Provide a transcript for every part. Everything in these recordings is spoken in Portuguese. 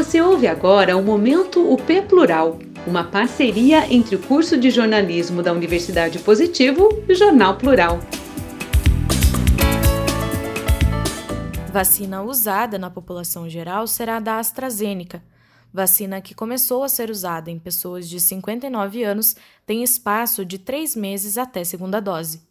Você ouve agora o Momento UP Plural, uma parceria entre o curso de jornalismo da Universidade Positivo e o Jornal Plural. Vacina usada na população geral será a da AstraZeneca. Vacina que começou a ser usada em pessoas de 59 anos tem espaço de três meses até segunda dose.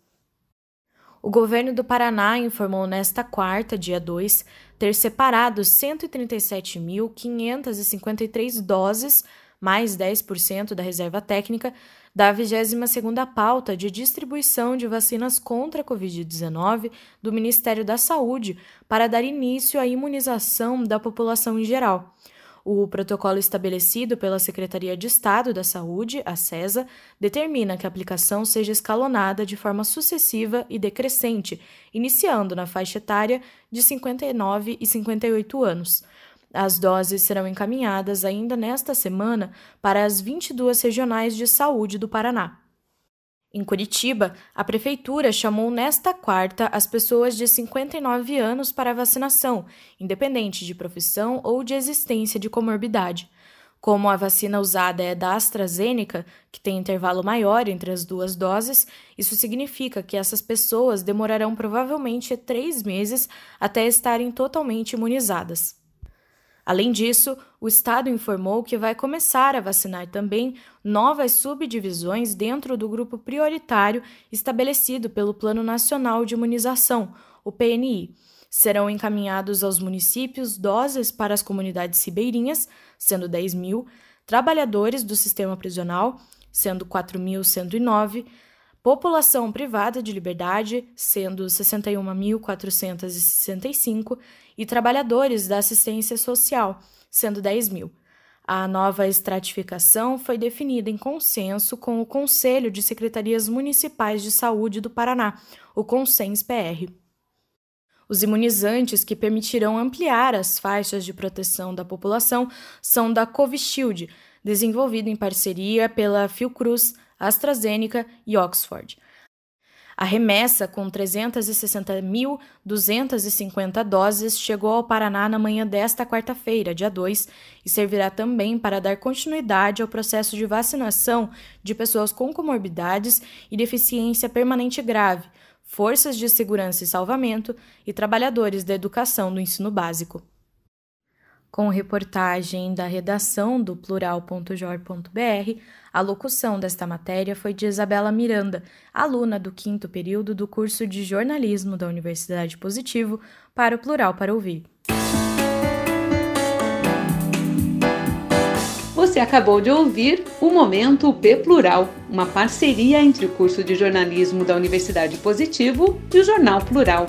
O governo do Paraná informou nesta quarta, dia 2, ter separado 137.553 doses, mais 10% da reserva técnica, da 22ª pauta de distribuição de vacinas contra a Covid-19 do Ministério da Saúde para dar início à imunização da população em geral. O protocolo estabelecido pela Secretaria de Estado da Saúde, a CESA, determina que a aplicação seja escalonada de forma sucessiva e decrescente, iniciando na faixa etária de 59 e 58 anos. As doses serão encaminhadas ainda nesta semana para as 22 regionais de saúde do Paraná. Em Curitiba, a prefeitura chamou nesta quarta as pessoas de 59 anos para vacinação, independente de profissão ou de existência de comorbidade. Como a vacina usada é da AstraZeneca, que tem intervalo maior entre as duas doses, isso significa que essas pessoas demorarão provavelmente três meses até estarem totalmente imunizadas. Além disso, o Estado informou que vai começar a vacinar também novas subdivisões dentro do grupo prioritário estabelecido pelo Plano Nacional de Imunização, o PNI. Serão encaminhados aos municípios doses para as comunidades ribeirinhas, sendo 10 mil, trabalhadores do sistema prisional, sendo 4.109, população privada de liberdade, sendo 61.465, e trabalhadores da assistência social, sendo 10 mil. A nova estratificação foi definida em consenso com o Conselho de Secretarias Municipais de Saúde do Paraná, o CONSENS-PR. Os imunizantes que permitirão ampliar as faixas de proteção da população são da Covishield, desenvolvido em parceria pela Fiocruz, AstraZeneca e Oxford. A remessa, com 360.250 doses, chegou ao Paraná na manhã desta quarta-feira, dia 2, e servirá também para dar continuidade ao processo de vacinação de pessoas com comorbidades e deficiência permanente grave, forças de segurança e salvamento e trabalhadores da educação do ensino básico com reportagem da redação do plural.jor.br, a locução desta matéria foi de Isabela Miranda, aluna do quinto período do curso de jornalismo da Universidade Positivo, para o Plural para Ouvir. Você acabou de ouvir o Momento P Plural, uma parceria entre o curso de jornalismo da Universidade Positivo e o Jornal Plural.